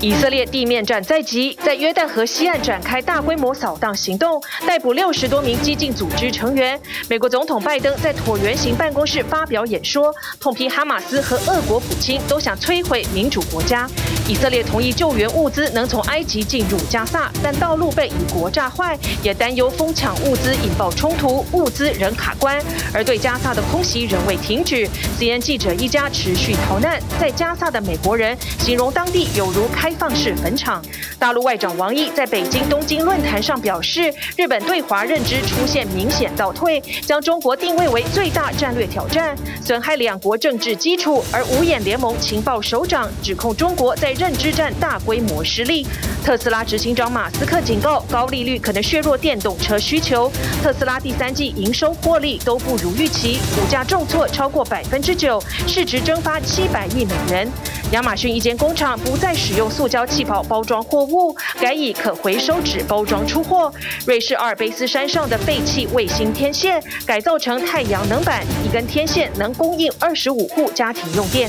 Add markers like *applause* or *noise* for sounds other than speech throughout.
以色列地面战在即，在约旦河西岸展开大规模扫荡行动，逮捕六十多名激进组织成员。美国总统拜登在椭圆形办公室发表演说，痛批哈马斯和俄国普京都想摧毁民主国家。以色列同意救援物资能从埃及进入加萨，但道路被以国炸坏，也担忧疯抢物资引爆冲突，物资仍卡关。而对加萨的空袭仍未停止，CNN 记者一家持续逃难，在加萨的美国人形容当地有如开。开放式坟场。大陆外长王毅在北京东京论坛上表示，日本对华认知出现明显倒退，将中国定位为最大战略挑战，损害两国政治基础。而五眼联盟情报首长指控中国在认知战大规模失利。特斯拉执行长马斯克警告，高利率可能削弱电动车需求。特斯拉第三季营收获利都不如预期，股价重挫超过百分之九，市值蒸发七百亿美元。亚马逊一间工厂不再使用塑胶气泡包装货物，改以可回收纸包装出货。瑞士阿尔卑斯山上的废弃卫星天线改造成太阳能板，一根天线能供应二十五户家庭用电。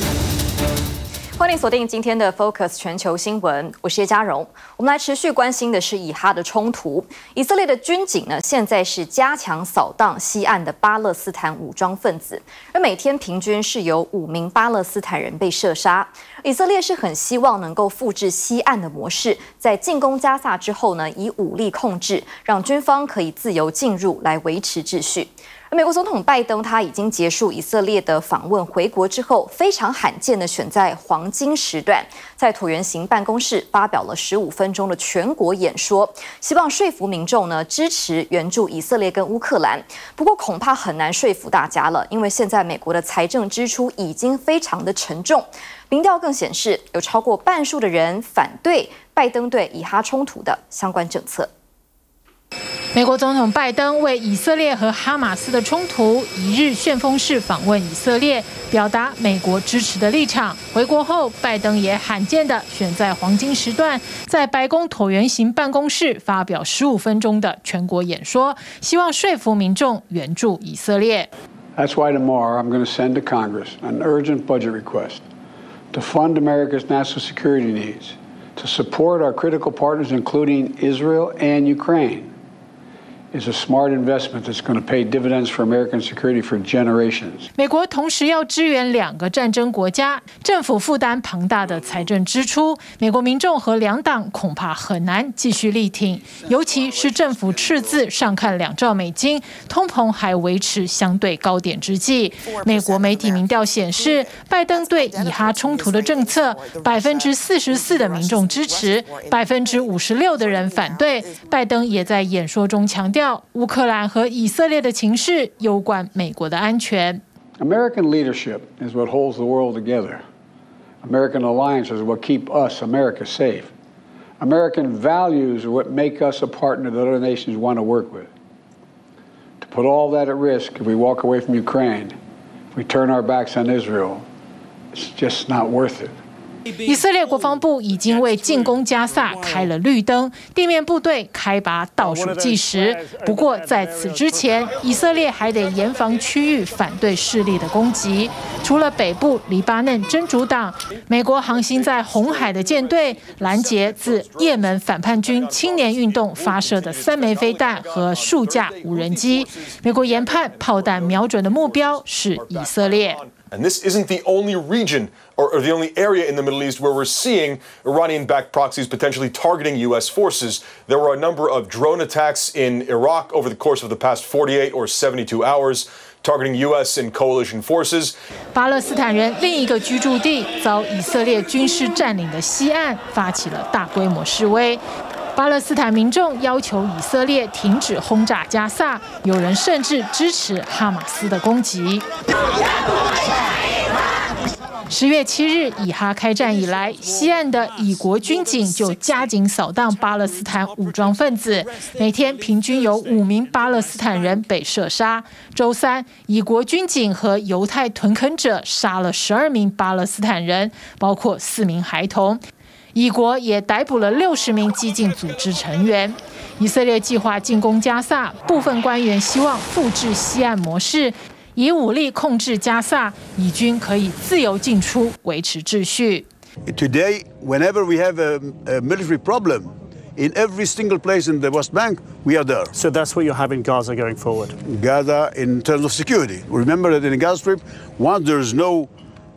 欢迎锁定今天的 Focus 全球新闻，我是叶嘉荣。我们来持续关心的是以哈的冲突。以色列的军警呢，现在是加强扫荡西岸的巴勒斯坦武装分子，而每天平均是有五名巴勒斯坦人被射杀。以色列是很希望能够复制西岸的模式，在进攻加萨之后呢，以武力控制，让军方可以自由进入来维持秩序。美国总统拜登他已经结束以色列的访问，回国之后非常罕见的选在黄金时段，在椭圆形办公室发表了十五分钟的全国演说，希望说服民众呢支持援助以色列跟乌克兰。不过恐怕很难说服大家了，因为现在美国的财政支出已经非常的沉重，民调更显示有超过半数的人反对拜登对以哈冲突的相关政策。美国总统拜登为以色列和哈马斯的冲突一日旋风式访问以色列，表达美国支持的立场。回国后，拜登也罕见的选在黄金时段，在白宫椭圆形办公室发表十五分钟的全国演说，希望说服民众援助以色列。That's why tomorrow I'm going to send to Congress an urgent budget request to fund America's national security needs, to support our critical partners, including Israel and Ukraine. Is a smart investment that's going to pay dividends for American security for generations. 美国同时要支援两个战争国家，政府负担庞大的财政支出，美国民众和两党恐怕很难继续力挺，尤其是政府赤字上看两兆美金，通膨还维持相对高点之际，美国媒体民调显示，拜登对以哈冲突的政策，百分之四十四的民众支持，百分之五十六的人反对。拜登也在演说中强调。乌克兰和以色列的情势攸关美国的安全。American leadership is what holds the world together. American alliances is what keep us, America, safe. American values are what make us a partner that other nations want to work with. To put all that at risk, if we walk away from Ukraine, if we turn our backs on Israel, it's just not worth it. 以色列国防部已经为进攻加萨开了绿灯，地面部队开拔倒数计时。不过在此之前，以色列还得严防区域反对势力的攻击。除了北部黎巴嫩真主党，美国航行在红海的舰队拦截自也门反叛军青年运动发射的三枚飞弹和数架无人机。美国研判炮弹瞄准的目标是以色列。And this isn't the only region or, or, the only area in the Middle East where we're seeing Iranian backed proxies potentially targeting U.S. forces. There were a number of drone attacks in Iraq over the course of the past 48 or 72 hours. Targeting U.S. and coalition forces. 巴勒斯坦人另一个居住地遭以色列军事占领的西岸发起了大规模示威。 巴勒斯坦民众要求以色列停止轰炸加萨，有人甚至支持哈马斯的攻击。十月七日，以哈开战以来，西岸的以国军警就加紧扫荡巴勒斯坦武装分子，每天平均有五名巴勒斯坦人被射杀。周三，以国军警和犹太屯垦者杀了十二名巴勒斯坦人，包括四名孩童。以国也逮捕了六十名激进组织成员。以色列计划进攻加萨，部分官员希望复制西岸模式，以武力控制加萨，以军可以自由进出，维持秩序。 Today, whenever we have a, a military problem, in every single place in the West Bank, we are there. So that's what you have in Gaza going forward? Gaza, in terms of security. Remember that in the Gaza Strip, once there is no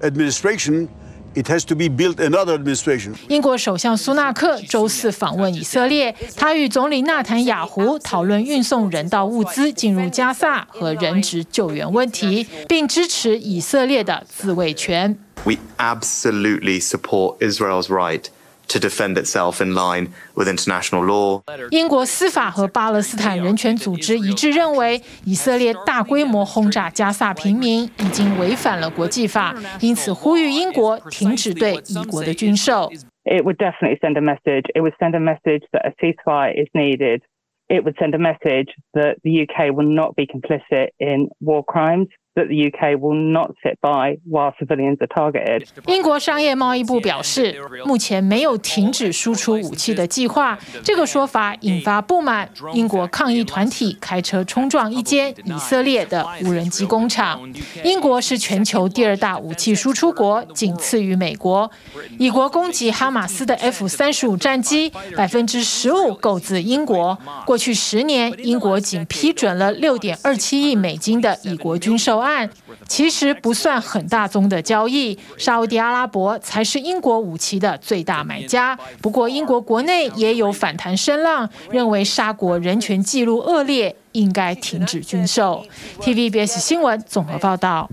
administration, It has to be built another administration. 英国首相苏纳克周四访问以色列，他与总理纳坦雅胡讨论运送人道物资进入加萨和人质救援问题，并支持以色列的自卫权。We absolutely support Israel's right. to defend itself in line with international law. 英国司法和巴勒斯坦人权组织一致认为，以色列大规模轰炸加萨平民已经违反了国际法，因此呼吁英国停止对以国的军售。It would definitely send a message. It would send a message that a ceasefire is needed. It would send a message that the UK will not be complicit in war crimes. That the UK will not sit by while civilians are targeted. 英国商业贸易部表示，目前没有停止输出武器的计划。这个说法引发不满，英国抗议团体开车冲撞一间以色列的无人机工厂。英国是全球第二大武器输出国，仅次于美国。以国攻击哈马斯的 F 三十五战机，百分之十五购自英国。过去十年，英国仅批准了六点二七亿美金的以国军售。案其实不算很大宗的交易，沙乌地阿拉伯才是英国武器的最大买家。不过，英国国内也有反弹声浪，认为沙国人权记录恶劣。应该停止军售。TVBS 新闻综合报道。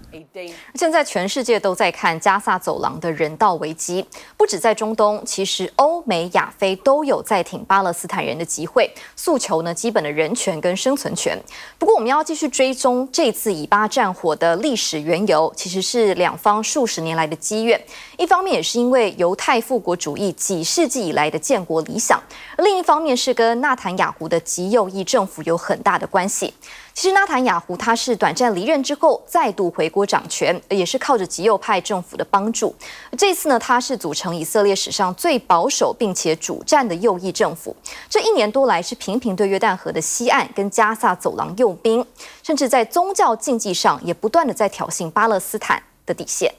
现在全世界都在看加萨走廊的人道危机，不止在中东，其实欧美亚非都有在挺巴勒斯坦人的集会，诉求呢基本的人权跟生存权。不过，我们要继续追踪这次以巴战火的历史缘由，其实是两方数十年来的积怨。一方面也是因为犹太复国主义几世纪以来的建国理想，另一方面是跟纳坦雅胡的极右翼政府有很大的关系。其实纳坦雅胡他是短暂离任之后再度回国掌权，也是靠着极右派政府的帮助。这次呢，他是组成以色列史上最保守并且主战的右翼政府。这一年多来是频频对约旦河的西岸跟加萨走廊用兵，甚至在宗教禁忌上也不断的在挑衅巴勒斯坦的底线。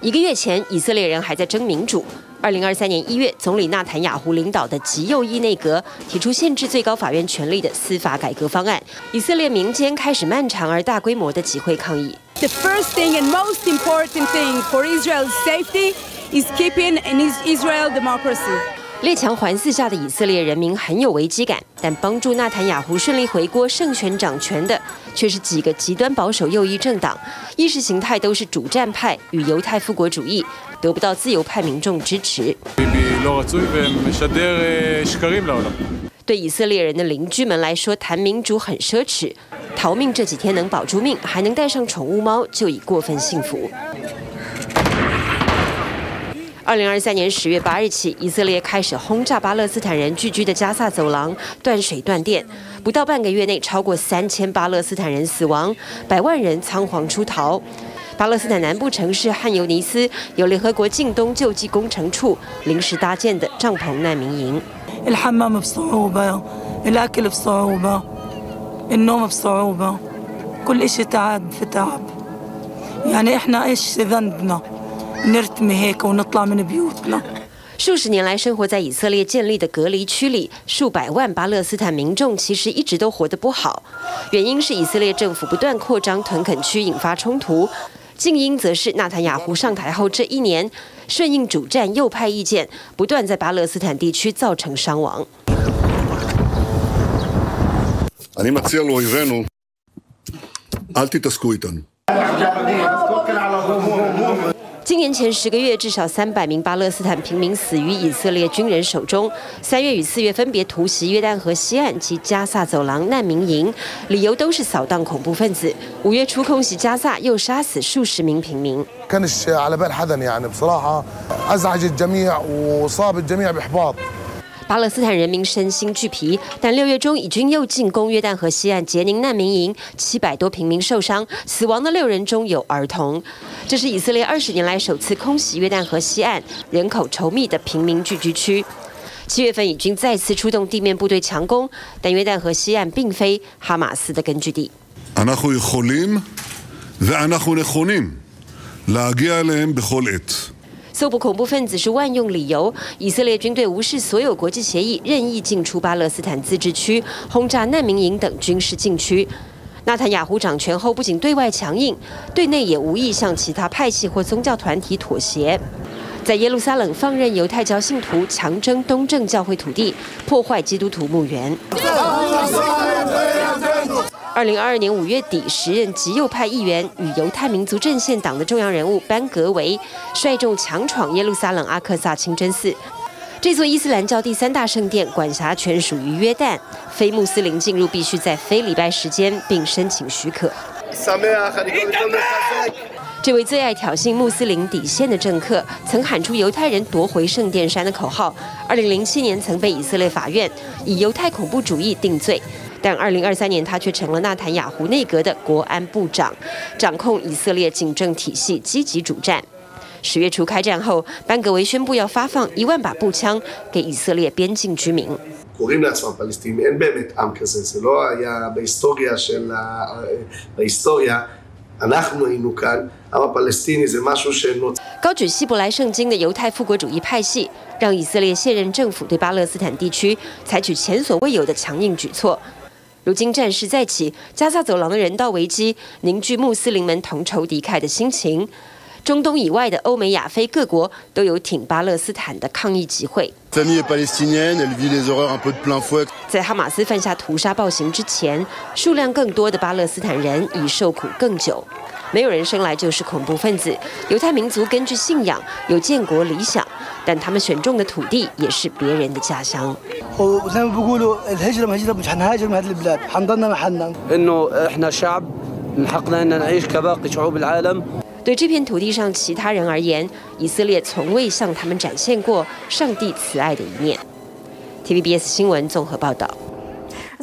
一个月前，以色列人还在争民主。二零二三年一月，总理纳坦雅胡领导的极右翼内阁提出限制最高法院权力的司法改革方案，以色列民间开始漫长而大规模的集会抗议。The first thing and most important thing for Israel's safety is keeping an Israel democracy. 列强环伺下的以色列人民很有危机感，但帮助纳坦雅胡顺利回国、胜选掌权的，却是几个极端保守右翼政党，意识形态都是主战派与犹太复国主义，得不到自由派民众支持。对以色列人的邻居们来说，谈民主很奢侈，逃命这几天能保住命，还能带上宠物猫，就已过分幸福。二零二三年十月八日起，以色列开始轰炸巴勒斯坦人聚居的加萨走廊，断水断电，不到半个月内，超过三千巴勒斯坦人死亡，百万人仓皇出逃。巴勒斯坦南部城市汉尤尼斯有联合国近东救济工程处临时搭建的帐篷难民营。数十年来生活在以色列建立的隔离区里，数百万巴勒斯坦民众其实一直都活得不好。原因是以色列政府不断扩张屯垦区，引发冲突；静音则是纳坦雅胡上台后这一年，顺应主战右派意见，不断在巴勒斯坦地区造成伤亡。今年前十个月，至少三百名巴勒斯坦平民死于以色列军人手中。三月与四月分别突袭约旦河西岸及加萨走廊难民营，理由都是扫荡恐怖分子。五月初空袭加萨，又杀死数十名平民。巴勒斯坦人民身心俱疲，但六月中以军又进攻约旦河西岸杰宁难民营，七百多平民受伤，死亡的六人中有儿童。这是以色列二十年来首次空袭约旦河西岸人口稠密的平民聚居区。七月份以军再次出动地面部队强攻，但约旦河西岸并非哈马斯的根据地。搜捕恐怖分子是万用理由。以色列军队无视所有国际协议，任意进出巴勒斯坦自治区，轰炸难民营等军事禁区。纳坦雅胡掌权后，不仅对外强硬，对内也无意向其他派系或宗教团体妥协。在耶路撒冷放任犹太教信徒强征东正教会土地，破坏基督徒墓园。二零二二年五月底，时任极右派议员与犹太民族阵线党的重要人物班格维率众强闯耶路撒冷阿克萨清真寺。这座伊斯兰教第三大圣殿管辖权属于约旦，非穆斯林进入必须在非礼拜时间并申请许可。这位最爱挑衅穆斯林底线的政客，曾喊出“犹太人夺回圣殿山”的口号。二零零七年曾被以色列法院以犹太恐怖主义定罪，但二零二三年他却成了纳坦雅胡内阁的国安部长，掌控以色列警政体系，积极主战。十月初开战后，班格维宣布要发放一万把步枪给以色列边境居民。高举希伯来圣经的犹太复国主义派系，让以色列现任政府对巴勒斯坦地区采取前所未有的强硬举措。如今战事再起，加萨走廊的人道危机凝聚穆斯林们同仇敌忾的心情。中东以外的欧美亚非各国都有挺巴勒斯坦的抗议集会。在哈马斯犯下屠杀暴行之前，数量更多的巴勒斯坦人已受苦更久。没有人生来就是恐怖分子。犹太民族根据信仰有建国理想，但他们选中的土地也是别人的家乡。对这片土地上其他人而言，以色列从未向他们展现过上帝慈爱的一面。TVBS 新闻综合报道。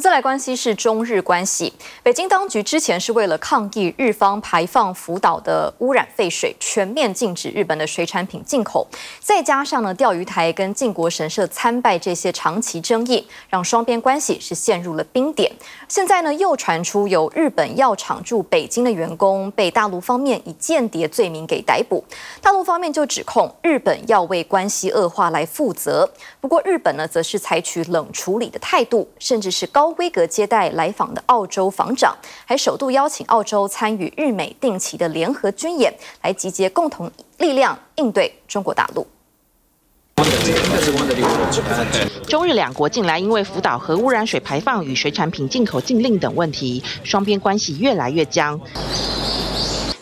再来关系是中日关系。北京当局之前是为了抗议日方排放福岛的污染废水，全面禁止日本的水产品进口。再加上呢，钓鱼台跟靖国神社参拜这些长期争议，让双边关系是陷入了冰点。现在呢，又传出有日本药厂驻北京的员工被大陆方面以间谍罪名给逮捕。大陆方面就指控日本要为关系恶化来负责。不过日本呢，则是采取冷处理的态度，甚至是高。规格接待来访的澳洲防长，还首度邀请澳洲参与日美定期的联合军演，来集结共同力量应对中国大陆。中日两国近来因为福岛核污染水排放与水产品进口禁令等问题，双边关系越来越僵。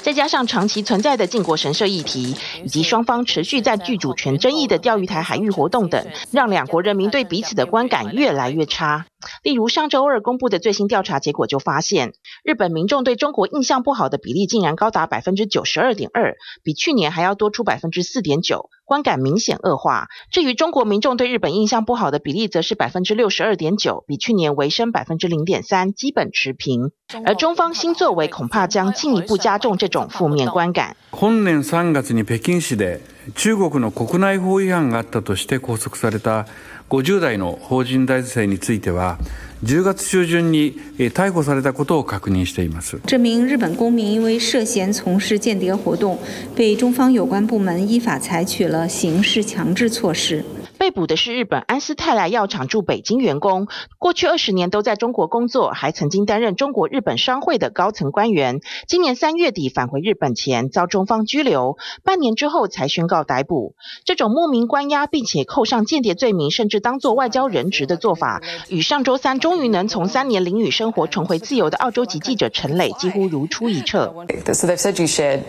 再加上长期存在的靖国神社议题，以及双方持续在具主权争议的钓鱼台海域活动等，让两国人民对彼此的观感越来越差。例如上周二公布的最新调查结果就发现，日本民众对中国印象不好的比例竟然高达百分之九十二点二，比去年还要多出百分之四点九，观感明显恶化。至于中国民众对日本印象不好的比例，则是百分之六十二点九，比去年微升百分之零点三，基本持平。而中方新作为恐怕将进一步加重这种负面观感。本年三月に北京市で中国の国内法违反があったとして拘束された 50代の法人大生については10月中旬に逮捕されたことを確認しています。这名日本公民因为涉嫌从事间谍活动，被中方有关部门依法采取了刑事强制措施。被捕的是日本安斯泰莱药厂驻北京员工，过去二十年都在中国工作，还曾经担任中国日本商会的高层官员。今年三月底返回日本前遭中方拘留，半年之后才宣告逮捕。这种莫名关押并且扣上间谍罪名，甚至当作外交人质的做法，与上周三终于能从三年囹圄生活重回自由的澳洲籍记者陈磊几乎如出一辙。So they've said you shared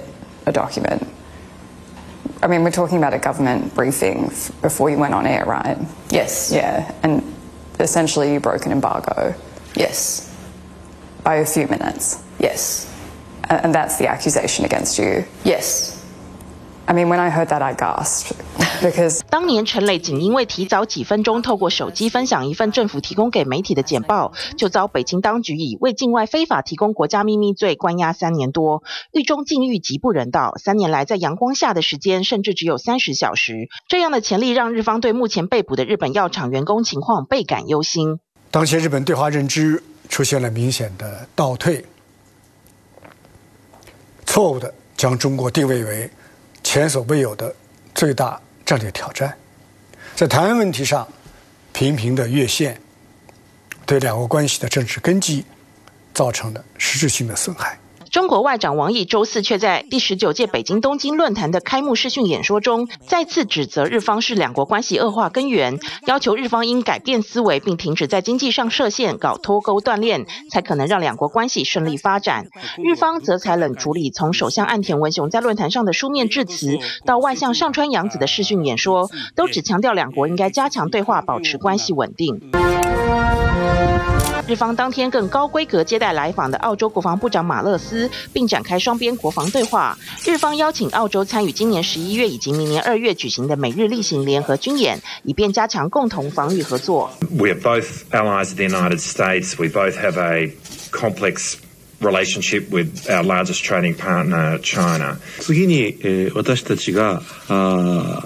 a document. I mean, we're talking about a government briefing before you went on air, right? Yes. Yeah, and essentially you broke an embargo. Yes. By a few minutes. Yes. And that's the accusation against you. Yes. I mean, when I heard that, I gasped because *laughs* 当年陈磊仅因为提早几分钟透过手机分享一份政府提供给媒体的简报，就遭北京当局以为境外非法提供国家秘密罪关押三年多，狱中境遇极不人道，三年来在阳光下的时间甚至只有三十小时。这样的潜力让日方对目前被捕的日本药厂员工情况倍感忧心。当前日本对华认知出现了明显的倒退，错误的。将中国定位为前所未有的最大战略挑战，在台湾问题上频频的越线，对两国关系的政治根基造成了实质性的损害。中国外长王毅周四却在第十九届北京东京论坛的开幕视讯演说中，再次指责日方是两国关系恶化根源，要求日方应改变思维，并停止在经济上设限，搞脱钩断链，才可能让两国关系顺利发展。日方则采冷处理，从首相岸田文雄在论坛上的书面致辞，到外相上川洋子的视讯演说，都只强调两国应该加强对话，保持关系稳定。日方当天更高规格接待来访的澳洲国防部长马勒斯，并展开双边国防对话。日方邀请澳洲参与今年十一月以及明年二月举行的美日例行联合军演，以便加强共同防御合作。We are both allies of the United States. We both have a complex relationship with our largest trading partner, China. 次に、私たちが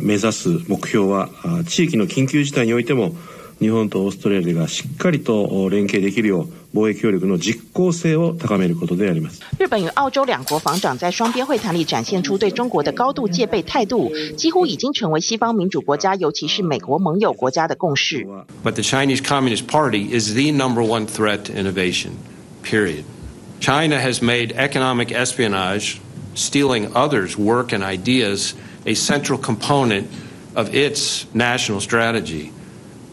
目指す目标は地域の紧急事态においても。 日本とオーストラリアがしっかりと连携できるよう贸易协力の実効性を高めることであります。日本与澳洲两国防长在双边会谈里展现出对中国的高度戒备态度，几乎已经成为西方民主国家，尤其是美国盟友国家的共识。But the Chinese Communist Party is the number one threat to innovation. Period. China has made economic espionage, stealing others' work and ideas, a central component of its national strategy.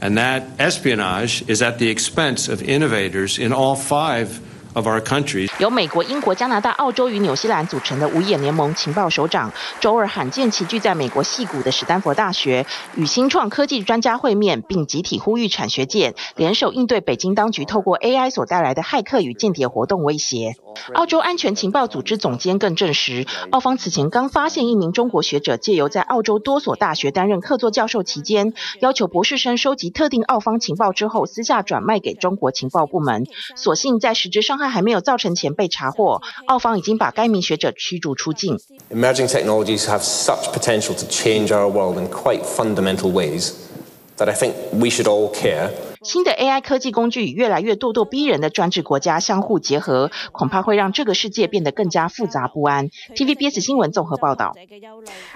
And that espionage is at the expense of innovators in all five of our countries. 由美国、英国、加拿大、澳洲与纽西兰组成的五眼联盟情报首长，周二罕见齐聚在美国西谷的史丹佛大学，与新创科技专家会面，并集体呼吁产学界联手应对北京当局透过 AI 所带来的骇客与间谍活动威胁。澳洲安全情报组织总监更证实，澳方此前刚发现一名中国学者借由在澳洲多所大学担任客座教授期间，要求博士生收集特定澳方情报之后，私下转卖给中国情报部门。所幸在实质伤害还没有造成前被查获，澳方已经把该名学者驱逐出境。Emerging technologies have such potential to change our world in quite fundamental ways that I think we should all care. 新的 AI 科技工具与越来越咄咄逼人的专制国家相互结合，恐怕会让这个世界变得更加复杂不安。TVBS 新闻综合报道。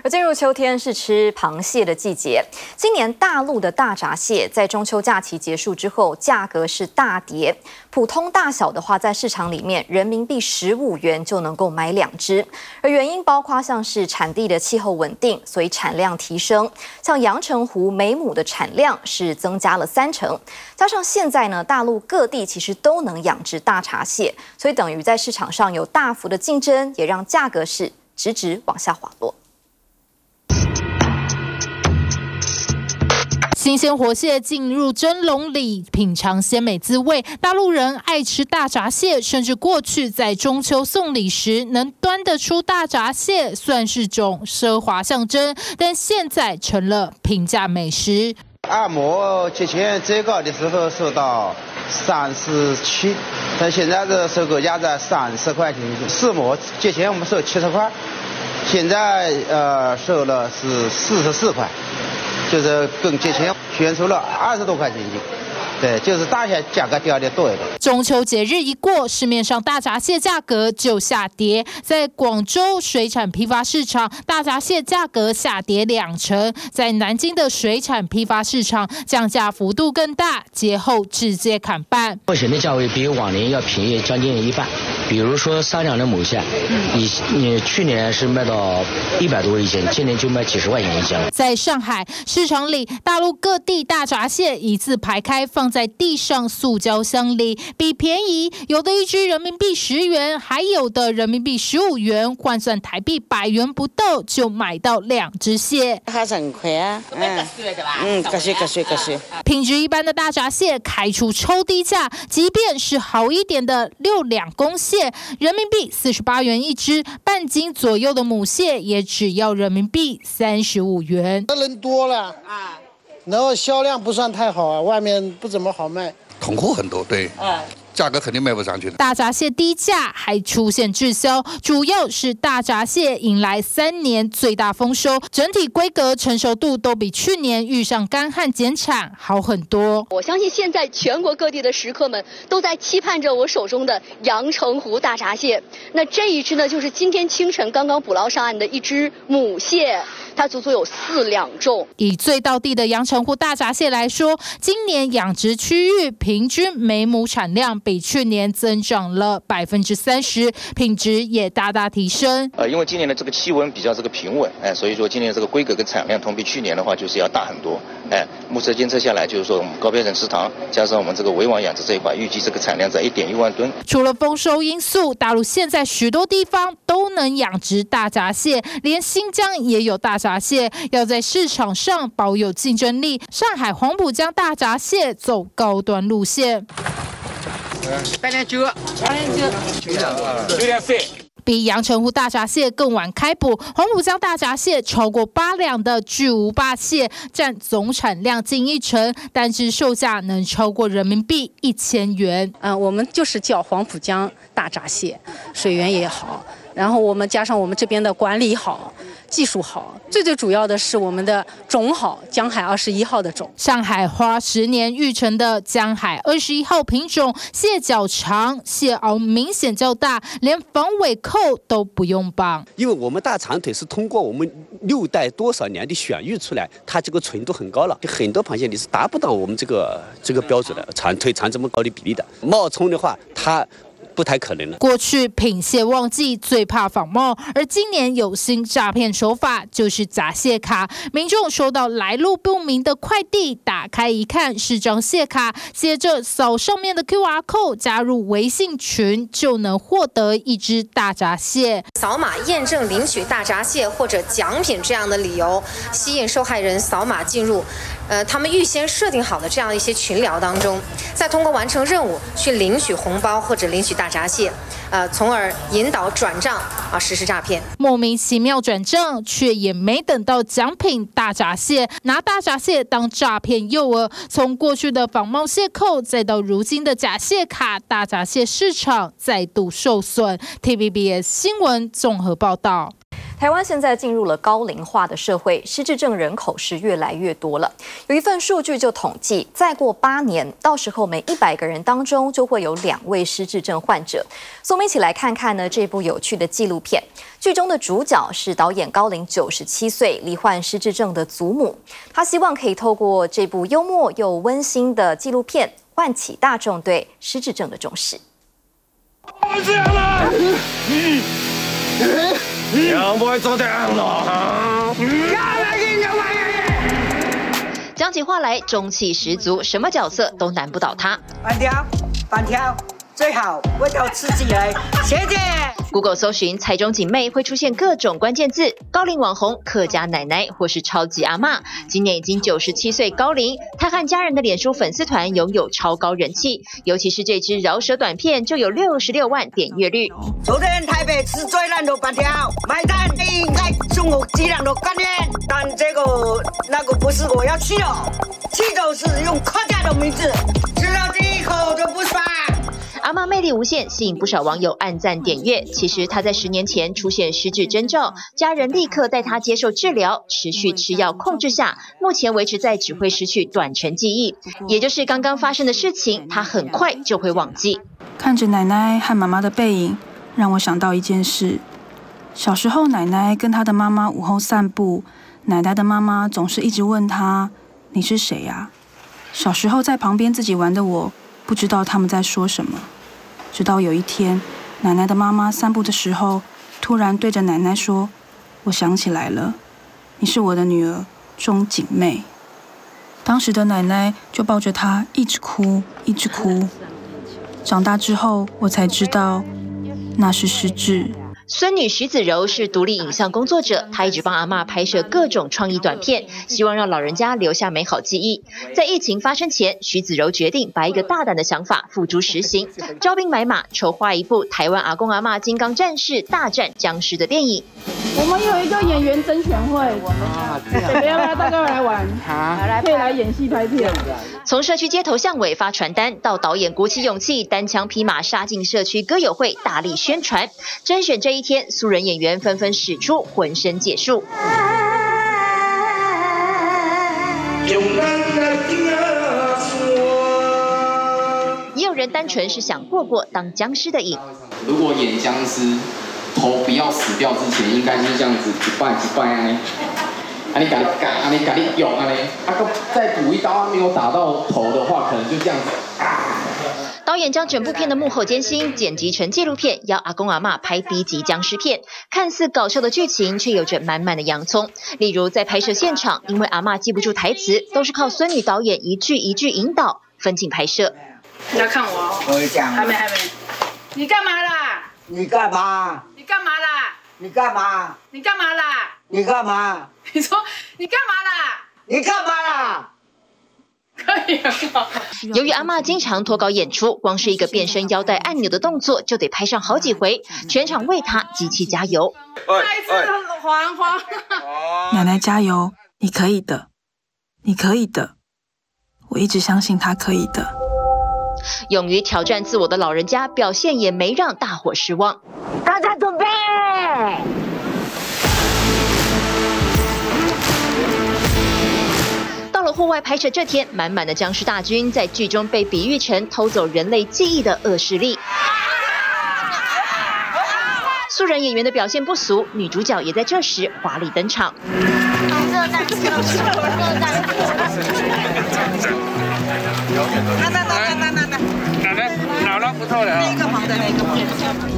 而进入秋天是吃螃蟹的季节，今年大陆的大闸蟹在中秋假期结束之后，价格是大跌。普通大小的话，在市场里面人民币十五元就能够买两只。而原因包括像是产地的气候稳定，所以产量提升。像阳澄湖每亩的产量是增加了三成。加上现在呢，大陆各地其实都能养殖大闸蟹，所以等于在市场上有大幅的竞争，也让价格是直直往下滑落。新鲜活蟹进入蒸笼里，品尝鲜美滋味。大陆人爱吃大闸蟹，甚至过去在中秋送礼时能端得出大闸蟹，算是种奢华象征。但现在成了平价美食。二鳗之前最高的时候收到三十七，但现在的收购价在三十块钱。四亩节前我们收七十块，现在呃收了是四十四块。就是跟节前悬出了二十多块钱一斤，对，就是大蟹价格掉的多一点。中秋节日一过，市面上大闸蟹价格就下跌。在广州水产批发市场，大闸蟹价格下跌两成；在南京的水产批发市场，降价幅度更大，节后直接砍半。目前的价位比往年要便宜将近一半。比如说三两的母蟹，你你去年是卖到一百多一斤，今年就卖几十块钱一斤了。在上海市场里，大陆各地大闸蟹一字排开，放在地上塑胶箱里，比便宜，有的一只人民币十元，还有的人民币十五元，换算台币百元不到就买到两只蟹。还是很亏啊，嗯，嗯，可惜可惜可惜。品质一般的大闸蟹开出超低价，即便是好一点的六两公蟹。人民币四十八元一只，半斤左右的母蟹也只要人民币三十五元。人多了啊，然后销量不算太好啊，外面不怎么好卖。囤货很多，对。价格肯定卖不上去的。大闸蟹低价还出现滞销，主要是大闸蟹迎来三年最大丰收，整体规格成熟度都比去年遇上干旱减产好很多。我相信现在全国各地的食客们都在期盼着我手中的阳澄湖大闸蟹。那这一只呢，就是今天清晨刚刚捕捞上岸的一只母蟹。它足足有四两重。以最到地的阳澄湖大闸蟹来说，今年养殖区域平均每亩产量比去年增长了百分之三十，品质也大大提升。呃，因为今年的这个气温比较这个平稳，哎，所以说今年这个规格跟产量同比去年的话就是要大很多。哎，目测监测下来，就是说我们高标准池塘加上我们这个围网养殖这一块，预计这个产量在一点一万吨。除了丰收因素，大陆现在许多地方都能养殖大闸蟹，连新疆也有大闸蟹。要在市场上保有竞争力，上海黄浦江大闸蟹走高端路线。八点九，八点九，九点四。比阳澄湖大闸蟹更晚开捕，黄浦江大闸蟹超过八两的巨无霸蟹占总产量近一成，单只售价能超过人民币一千元。嗯，我们就是叫黄浦江大闸蟹，水源也好，然后我们加上我们这边的管理好。技术好，最最主要的是我们的种好，江海二十一号的种。上海花十年育成的江海二十一号品种，蟹脚长，蟹螯明显较大，连防尾扣都不用绑。因为我们大长腿是通过我们六代多少年的选育出来，它这个纯度很高了，很多螃蟹你是达不到我们这个这个标准的长腿长这么高的比例的。冒充的话，它。不太可能了。过去品蟹旺季最怕仿冒，而今年有新诈骗手法，就是假蟹卡。民众收到来路不明的快递，打开一看是张蟹卡，接着扫上面的 QR code 加入微信群，就能获得一只大闸蟹。扫码验证领取大闸蟹或者奖品这样的理由，吸引受害人扫码进入，呃，他们预先设定好的这样一些群聊当中，再通过完成任务去领取红包或者领取大。大闸蟹，呃，从而引导转账啊，实施诈骗。莫名其妙转账，却也没等到奖品大闸蟹，拿大闸蟹当诈骗诱饵。从过去的仿冒蟹扣，再到如今的假蟹卡，大闸蟹市场再度受损。TVBS 新闻综合报道。台湾现在进入了高龄化的社会，失智症人口是越来越多了。有一份数据就统计，再过八年，到时候每一百个人当中就会有两位失智症患者。所以我们一起来看看呢这部有趣的纪录片。剧中的主角是导演高龄九十七岁、罹患失智症的祖母。他希望可以透过这部幽默又温馨的纪录片，唤起大众对失智症的重视。这样啦讲起话来中气十足，什么角色都难不倒他。反跳，反跳。最好味道刺激来，谢谢。Google 搜寻蔡中姐妹会出现各种关键字，高龄网红、客家奶奶或是超级阿嬷。今年已经九十七岁高龄，她和家人的脸书粉丝团拥有超高人气，尤其是这支饶舌短片就有六十六万点阅率。昨天台北吃最烂的板条，买单应该送我几两的干面，但这个那个不是我要吃的，吃的是用客家的名字，吃到第一口就不爽。阿妈魅力无限，吸引不少网友按赞点阅。其实她在十年前出现失智征兆，家人立刻带她接受治疗，持续吃药控制下，目前维持在只会失去短程记忆，也就是刚刚发生的事情，她很快就会忘记。看着奶奶和妈妈的背影，让我想到一件事：小时候，奶奶跟她的妈妈午后散步，奶奶的妈妈总是一直问她：“你是谁呀？”小时候在旁边自己玩的我，不知道他们在说什么。直到有一天，奶奶的妈妈散步的时候，突然对着奶奶说：“我想起来了，你是我的女儿钟景妹。”当时的奶奶就抱着她一直哭，一直哭。长大之后，我才知道那是失智。孙女徐子柔是独立影像工作者，她一直帮阿妈拍摄各种创意短片，希望让老人家留下美好记忆。在疫情发生前，徐子柔决定把一个大胆的想法付诸实行，招兵买马，筹划一部台湾阿公阿妈金刚战士大战僵尸的电影。我们有一个演员甄选会，要不要大家来玩？好，*laughs* 可以来演戏拍片。从社区街头巷尾发传单，到导演鼓起勇气单枪匹马杀进社区歌友会，大力宣传。甄选这一天，素人演员纷纷使出浑身解数。也有人单纯是想过过当僵尸的瘾。如果演僵尸。头不要死掉之前，应该是这样子一半一半啊！啊，你赶紧赶，啊你赶紧用啊你！啊，再补一刀，啊没有打到头的话，可能就这样子。导演将整部片的幕后艰辛剪辑成纪录片，要阿公阿妈拍 B 级僵尸片。看似搞笑的剧情，却有着满满的洋葱。例如在拍摄现场，因为阿妈记不住台词，都是靠孙女导演一句一句引导分镜拍摄。你要看我哦，我会讲，还没还没。你干嘛啦？你干嘛？你干嘛啦？你干嘛？你干嘛啦？你干嘛？你说你干嘛啦？你干嘛啦？可以很好。由于阿妈经常脱稿演出，光是一个变身腰带按钮的动作就得拍上好几回，全场为她集气加油。再一次黄黄。奶奶加油，你可以的，你可以的，我一直相信她可以的。勇于挑战自我的老人家表现也没让大伙失望。大家准备。户外拍摄这天，满满的僵尸大军在剧中被比喻成偷走人类记忆的恶势力。素人演员的表现不俗，女主角也在这时华丽登场。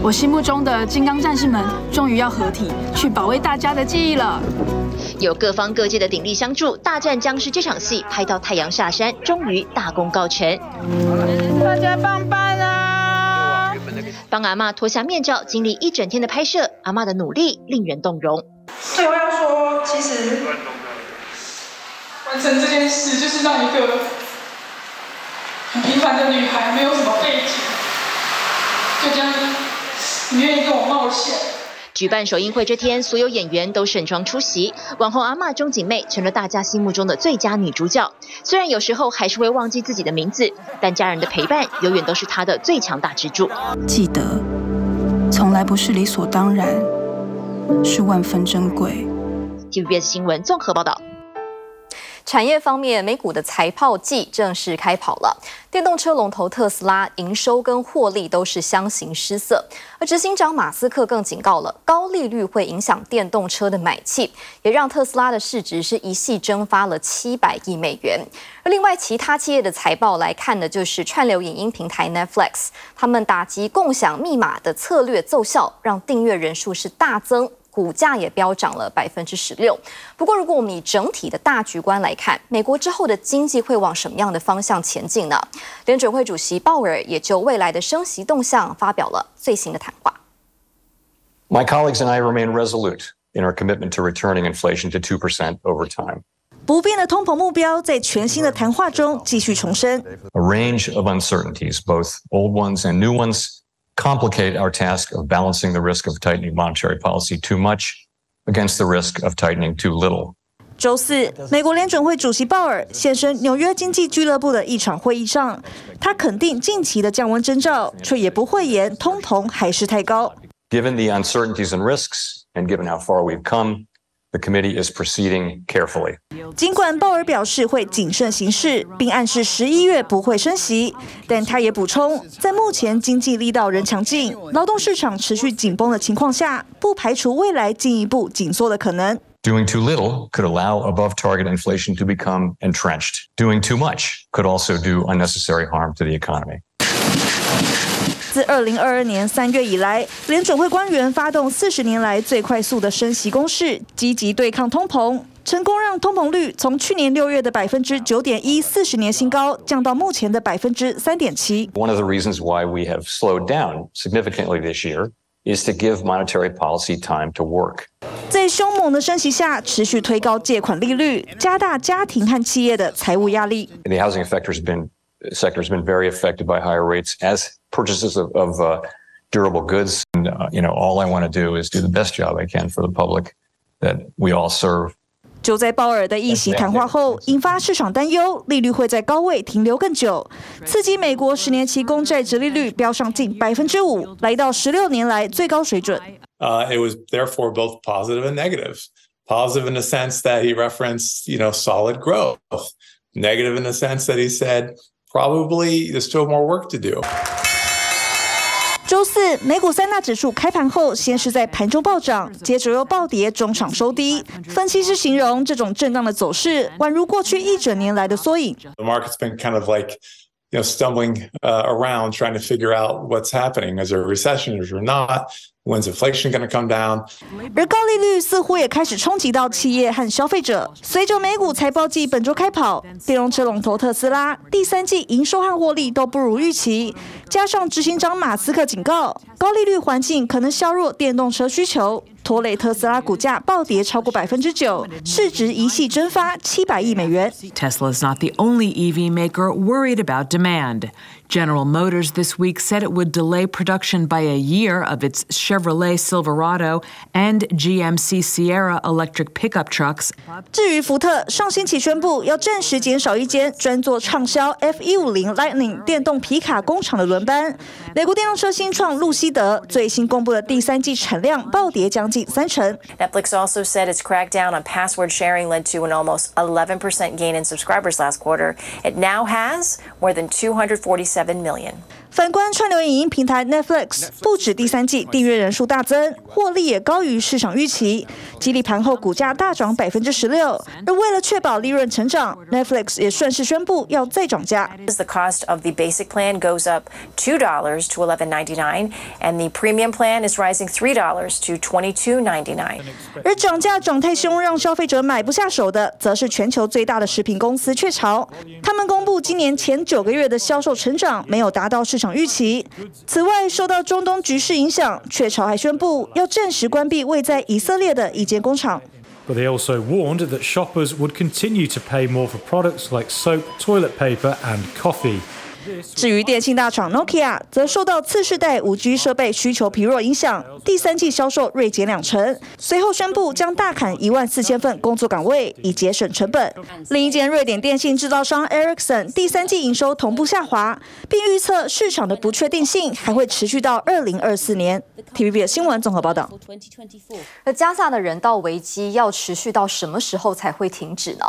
我心目中的金刚战士们终于要合体，去保卫大家的记忆了。有各方各界的鼎力相助，大战僵尸这场戏拍到太阳下山，终于大功告成。大家棒棒啊！帮阿妈脱下面罩，经历一整天的拍摄，阿妈的努力令人动容。最后要说，其实完成这件事就是让一个很平凡的女孩，没有什么背景，就这样，你愿意跟我冒险。举办首映会这天，所有演员都盛装出席。网红阿嬷钟景妹成了大家心目中的最佳女主角。虽然有时候还是会忘记自己的名字，但家人的陪伴永远都是她的最强大支柱。记得，从来不是理所当然，是万分珍贵。TVBS 新闻综合报道。产业方面，美股的财报季正式开跑了。电动车龙头特斯拉营收跟获利都是相形失色，而执行长马斯克更警告了，高利率会影响电动车的买气，也让特斯拉的市值是一系蒸发了七百亿美元。而另外，其他企业的财报来看的，就是串流影音平台 Netflix，他们打击共享密码的策略奏效，让订阅人数是大增。股价也飙涨了百分之十六。不过，如果我们以整体的大局观来看，美国之后的经济会往什么样的方向前进呢？联准会主席鲍尔也就未来的升息动向发表了最新的谈话。My colleagues and I remain resolute in our commitment to returning inflation to two percent over time. 不变的通膨目标在全新的谈话中继续重申。A range of uncertainties, both old ones and new ones. complicate our task of balancing the risk of tightening monetary policy too much against the risk of tightening too little. 周四，美国联准会主席鲍尔现身纽约经济俱乐部的一场会议上，他肯定近期的降温征兆，却也不讳言通膨还是太高。Given the uncertainties and risks, and given how far we've come. The committee is proceeding carefully. 尽管鲍尔表示会谨慎行事，并暗示十一月不会升息，但他也补充，在目前经济力道仍强劲、劳动市场持续紧绷的情况下，不排除未来进一步紧缩的可能。Doing too little could allow above target inflation to become entrenched. Doing too much could also do unnecessary harm to the economy. 自二零二二年三月以来，联准会官员发动四十年来最快速的升息攻势，积极对抗通膨，成功让通膨率从去年六月的百分之九点一四十年新高降到目前的百分之三点七。One of the reasons why we have slowed down significantly this year is to give monetary policy time to work. 在凶猛的升息下，持续推高借款利率，加大家庭和企业的财务压力。The housing sector has been sector has been very affected by higher rates as purchases of, of uh, durable goods. And uh, you know, all I want to do is do the best job I can for the public that we all serve. 就在鲍尔的议息谈话后，引发市场担忧，利率会在高位停留更久，刺激美国十年期公债殖利率飙上近百分之五，来到十六年来最高水准。Uh, it was therefore both positive and negative. Positive in the sense that he referenced, you know, solid growth. Negative in the sense that he said probably there's still more work to do. 周四，美股三大指数开盘后，先是在盘中暴涨，接着又暴跌，中场收低。分析师形容这种震荡的走势，宛如过去一整年来的缩影。The market's been kind of like, you know, stumbling uh, around trying to figure out what's happening. Is there a recession? Is there not? When's inflation going to come down? 而高利率似乎也开始冲击到企业和消费者。随着美股财报季本周开跑，电动车龙头特斯拉第三季营收和获利都不如预期，加上执行长马斯克警告，高利率环境可能削弱电动车需求，拖累特斯拉股价暴跌超过百分之九，市值一系蒸发七百亿美元。Tesla is not the only EV maker worried about demand. General Motors this week said it would delay production by a year of its Chevrolet Silverado and GMC Sierra electric pickup trucks. 至于福特，上星期宣布要暂时减少一间专做畅销 F150 Lightning 电动皮卡工厂的轮班。美国电动车新创路西德最新公布的第三季产量暴跌将近三成。Netflix also said its crackdown on password sharing led to an almost 11% gain in subscribers last quarter. It now has more than 247 7 million. 反观串流影音平台 Netflix，不止第三季订阅人数大增，获利也高于市场预期，激励盘后股价大涨百分之十六。而为了确保利润成长，Netflix 也顺势宣布要再涨价。The cost of the basic plan goes up two dollars to eleven ninety nine, and the premium plan is rising three dollars to twenty two ninety nine. 而涨价涨太凶，让消费者买不下手的，则是全球最大的食品公司雀巢。他们公布今年前九个月的销售成长没有达到市场预期。此外，受到中东局势影响，雀巢还宣布要暂时关闭位在以色列的一间工厂。But they also warned that shoppers would continue to pay more for products like soap, toilet paper, and coffee. 至于电信大厂 Nokia，则受到次世代 5G 设备需求疲弱影响，第三季销售锐减两成。随后宣布将大砍一万四千份工作岗位，以节省成本。另一间瑞典电信制造商 Ericsson 第三季营收同步下滑，并预测市场的不确定性还会持续到二零二四年。TVB 新闻综合报道。那加萨的人道危机要持续到什么时候才会停止呢？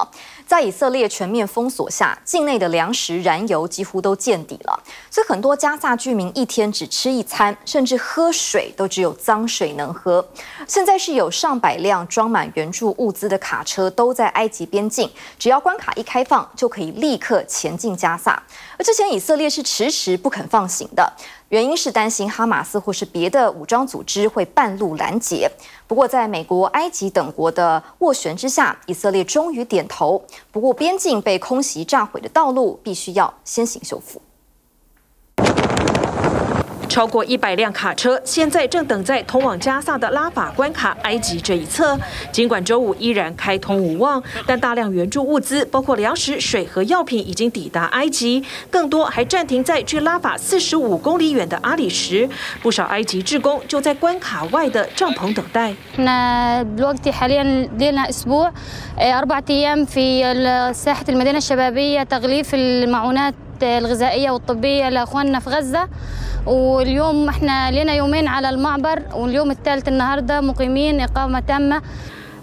在以色列全面封锁下，境内的粮食、燃油几乎都见底了，所以很多加萨居民一天只吃一餐，甚至喝水都只有脏水能喝。现在是有上百辆装满援助物资的卡车都在埃及边境，只要关卡一开放，就可以立刻前进加萨。而之前以色列是迟迟不肯放行的。原因是担心哈马斯或是别的武装组织会半路拦截。不过，在美国、埃及等国的斡旋之下，以色列终于点头。不过，边境被空袭炸毁的道路必须要先行修复。超过一百辆卡车现在正等在通往加萨的拉法关卡，埃及这一侧。尽管周五依然开通无望，但大量援助物资，包括粮食、水和药品，已经抵达埃及。更多还暂停在距拉法四十五公里远的阿里什。不少埃及志工就在关卡外的帐篷等待。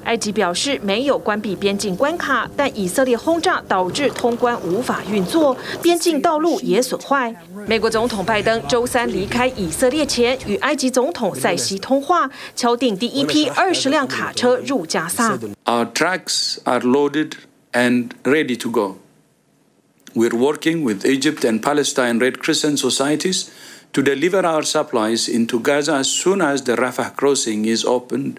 埃及表示没有关闭边境关卡，但以色列轰炸导致通关无法运作，边境道路也损坏。美国总统拜登周三离开以色列前，与埃及总统塞西通话，敲定第一批二十辆卡车入加萨。Our trucks are loaded and ready to go. We're working with Egypt and Palestine Red Crescent societies to deliver our supplies into Gaza as soon as the Rafah crossing is opened.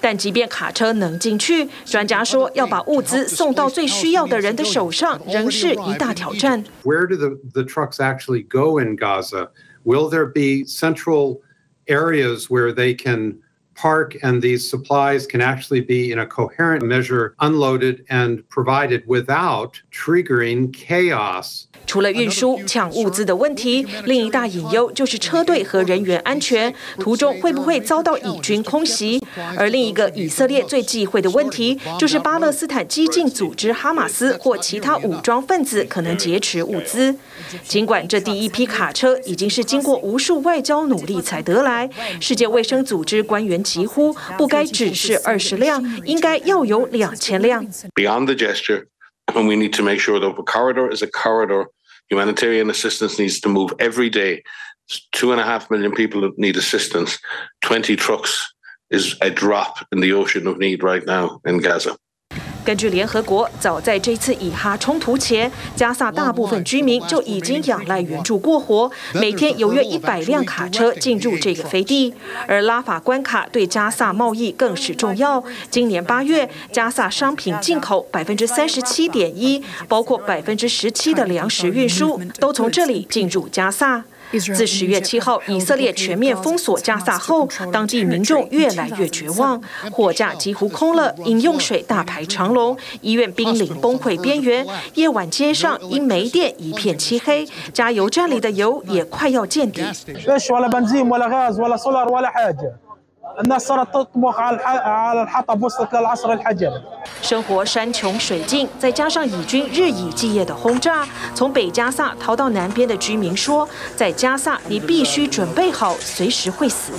但即便卡车能进去，专家说要把物资送到最需要的人的手上，仍是一大挑战。Where do the the trucks actually go in Gaza? Will there be central areas where they can park and these supplies can actually be in a coherent measure unloaded and provided without triggering chaos. 除了运输抢物资的问题，另一大隐忧就是车队和人员安全，途中会不会遭到以军空袭？而另一个以色列最忌讳的问题，就是巴勒斯坦激进组织哈马斯或其他武装分子可能劫持物资。尽管这第一批卡车已经是经过无数外交努力才得来，世界卫生组织官员疾呼不该只是二十辆，应该要有两千辆。Beyond the gesture, we *clears throat* need to make sure that the corridor is a corridor. Humanitarian assistance needs to move every day. Two and a half million people need assistance. 20 trucks is a drop in the ocean of need right now in Gaza. 根据联合国，早在这次以哈冲突前，加萨大部分居民就已经仰赖援助过活，每天有约一百辆卡车进入这个飞地。而拉法关卡对加萨贸易更是重要。今年八月，加萨商品进口百分之三十七点一，包括百分之十七的粮食运输，都从这里进入加萨。自十月七号以色列全面封锁加萨后，当地民众越来越绝望，货架几乎空了，饮用水大排长龙，医院濒临崩溃边缘。夜晚街上因没电一片漆黑，加油站里的油也快要见底。生活山穷水尽，再加上以军日以继夜的轰炸，从北加萨逃到南边的居民说，在加萨你必须准备好随时会死。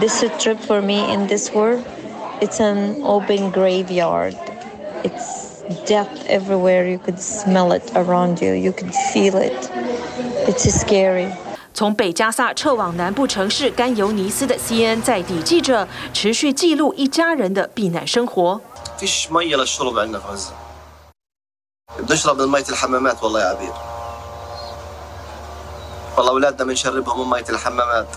This is a trip for me in this world. It's an open graveyard. It's death everywhere. You could smell it around you. You could feel it. It's scary. 从北加萨撤往南部城市甘尤尼斯的 CNN 在地记者持续记录一家人的避难生活。فيش مية للشرب عندنا في غزة. بنشرب من مية الحمامات والله يا عبير. والله أولادنا بنشربهم من مية الحمامات.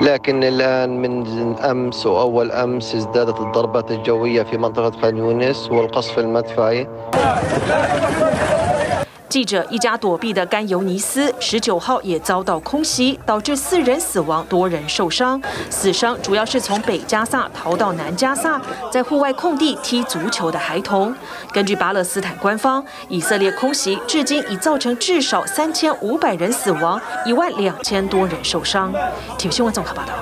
لكن الآن من أمس وأول أمس ازدادت الضربات الجوية في منطقة خان يونس والقصف المدفعي. 记者一家躲避的甘尤尼斯，十九号也遭到空袭，导致四人死亡，多人受伤。死伤主要是从北加萨逃到南加萨，在户外空地踢足球的孩童。根据巴勒斯坦官方，以色列空袭至今已造成至少三千五百人死亡，一万两千多人受伤。体育新闻综合报道。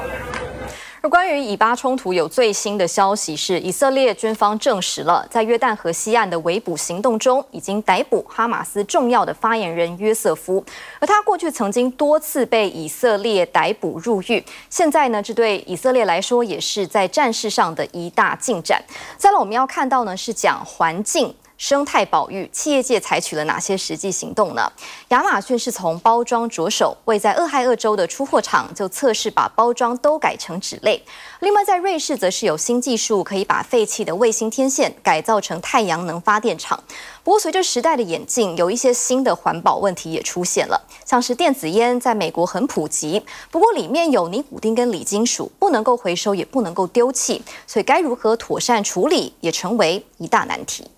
而关于以巴冲突有最新的消息是，以色列军方证实了在约旦河西岸的围捕行动中，已经逮捕哈马斯重要的发言人约瑟夫，而他过去曾经多次被以色列逮捕入狱。现在呢，这对以色列来说也是在战事上的一大进展。再来，我们要看到呢是讲环境。生态保育，企业界采取了哪些实际行动呢？亚马逊是从包装着手，位在俄亥俄州的出货厂就测试把包装都改成纸类。另外，在瑞士则是有新技术可以把废弃的卫星天线改造成太阳能发电厂。不过，随着时代的演进，有一些新的环保问题也出现了，像是电子烟在美国很普及，不过里面有尼古丁跟锂金属，不能够回收，也不能够丢弃，所以该如何妥善处理，也成为一大难题。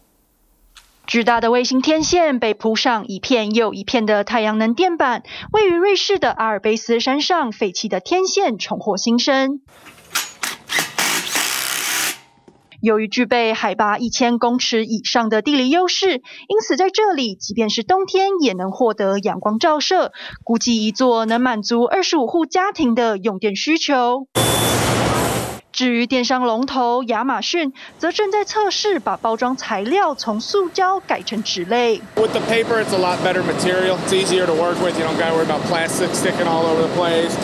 巨大的卫星天线被铺上一片又一片的太阳能电板，位于瑞士的阿尔卑斯山上，废弃的天线重获新生。由于具备海拔一千公尺以上的地理优势，因此在这里，即便是冬天也能获得阳光照射，估计一座能满足二十五户家庭的用电需求。至于电商龙头亚马逊，则正在测试把包装材料从塑胶改成纸类。With the paper, it's a lot better material. It's easier to work with. You don't got to worry about plastic sticking all over the place.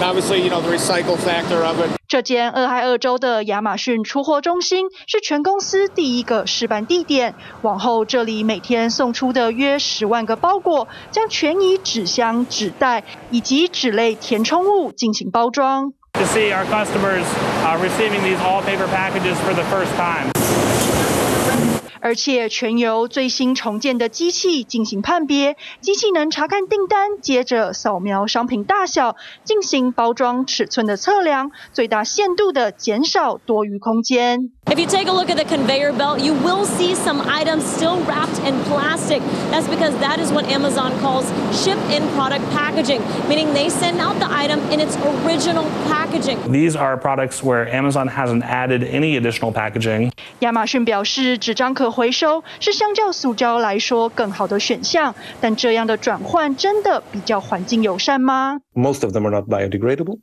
And obviously, you know the recycle factor of it. 这间俄亥俄州的亚马逊出货中心是全公司第一个试办地点。往后，这里每天送出的约十万个包裹，将全以纸箱、纸袋以及纸类填充物进行包装。To see our customers uh, receiving these all paper packages for the first time. 而且全由最新重建的机器进行判别，机器能查看订单，接着扫描商品大小，进行包装尺寸的测量，最大限度的减少多余空间。If you take a look at the conveyor belt, you will see some items still wrapped in plastic. That's because that is what Amazon calls ship-in product packaging, meaning they send out the item in its original packaging. These are products where Amazon hasn't added any additional packaging. 亚马逊表示，纸张可回收是相较塑胶来说更好的选项，但这样的转换真的比较环境友善吗？Most of them are not biodegradable.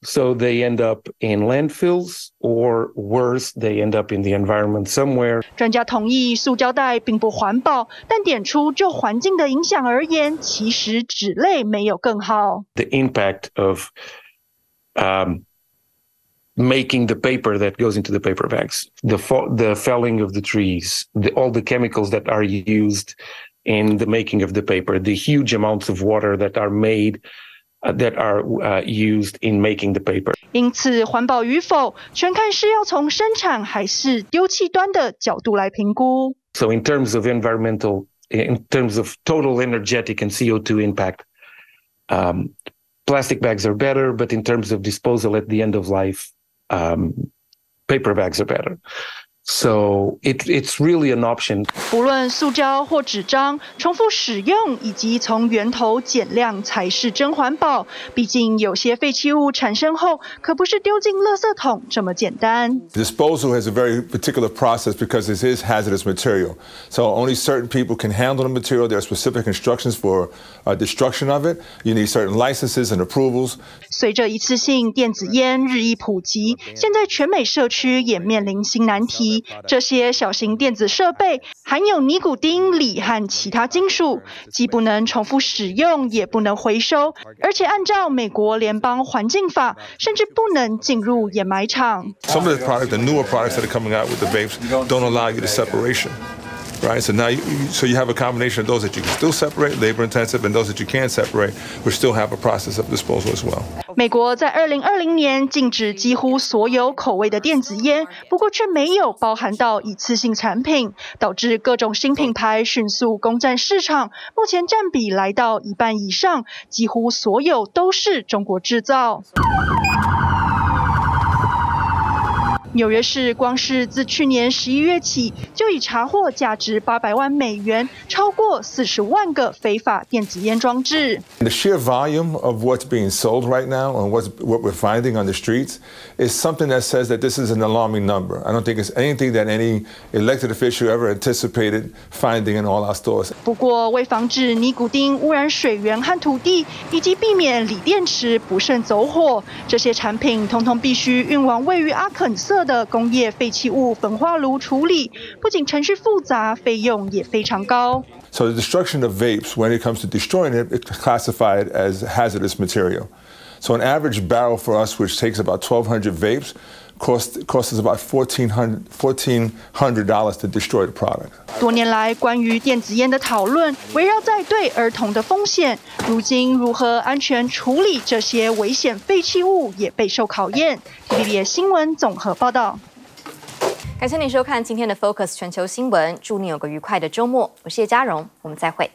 So they end up in landfills, or worse, they end up in the environment somewhere. 专家同意塑胶袋并不环保，但点出就环境的影响而言，其实纸类没有更好。The impact of um, making the paper that goes into the paper bags, the the felling of the trees, the, all the chemicals that are used in the making of the paper, the huge amounts of water that are made that are used in making the paper. 因此，环保与否全看是要从生产还是丢弃端的角度来评估。So, in terms of environmental, in terms of total energetic and CO2 impact, um, plastic bags are better. But in terms of disposal at the end of life, um, paper bags are better. So it, it's really an option. 不论塑胶或纸张，重复使用以及从源头减量才是真环保。毕竟有些废弃物产生后，可不是丢进垃圾桶这么简单。Disposal has a very particular process because it is hazardous material. So only certain people can handle the material. There are specific instructions for uh, destruction of it. You need certain licenses and approvals. 随着一次性电子烟日益普及，现在全美社区也面临新难题。这些小型电子设备含有尼古丁、锂和其他金属，既不能重复使用，也不能回收，而且按照美国联邦环境法，甚至不能进入掩埋场。Some of the products, the newer products that are coming out with the vapes, don't allow you the separation. Right, so now you, so you have a combination of those that you can still separate, labor intensive, and those that you can't separate, which still have a process of disposal as well. 美国在二零二零年禁止几乎所有口味的电子烟，不过却没有包含到一次性产品，导致各种新品牌迅速攻占市场，目前占比来到一半以上，几乎所有都是中国制造。纽约市光是自去年十一月起，就已查获价值八百万美元、超过四十万个非法电子烟装置。The sheer volume of what's being sold right now and what's, what we're finding on the streets is something that says that this is an alarming number. I don't think it's anything that any elected official ever anticipated finding in all our stores. 不过，为防止尼古丁污染水源和土地，以及避免锂电池不慎走火，这些产品通通必须运往位于阿肯色 的工业废弃物焚化炉处理，不仅程序复杂，费用也非常高。So the destruction of vapes, when it comes to destroying it, it's classified as hazardous material. So an average barrel for us, which takes about 1,200 vapes, Costs costs us about $1,400 $1,400 to destroy the product. 多年来，关于电子烟的讨论围绕在对儿童的风险。如今，如何安全处理这些危险废弃物也备受考验。TVBS 新闻综合报道。感谢您收看今天的 Focus 全球新闻，祝你有个愉快的周末。我是叶嘉荣，我们再会。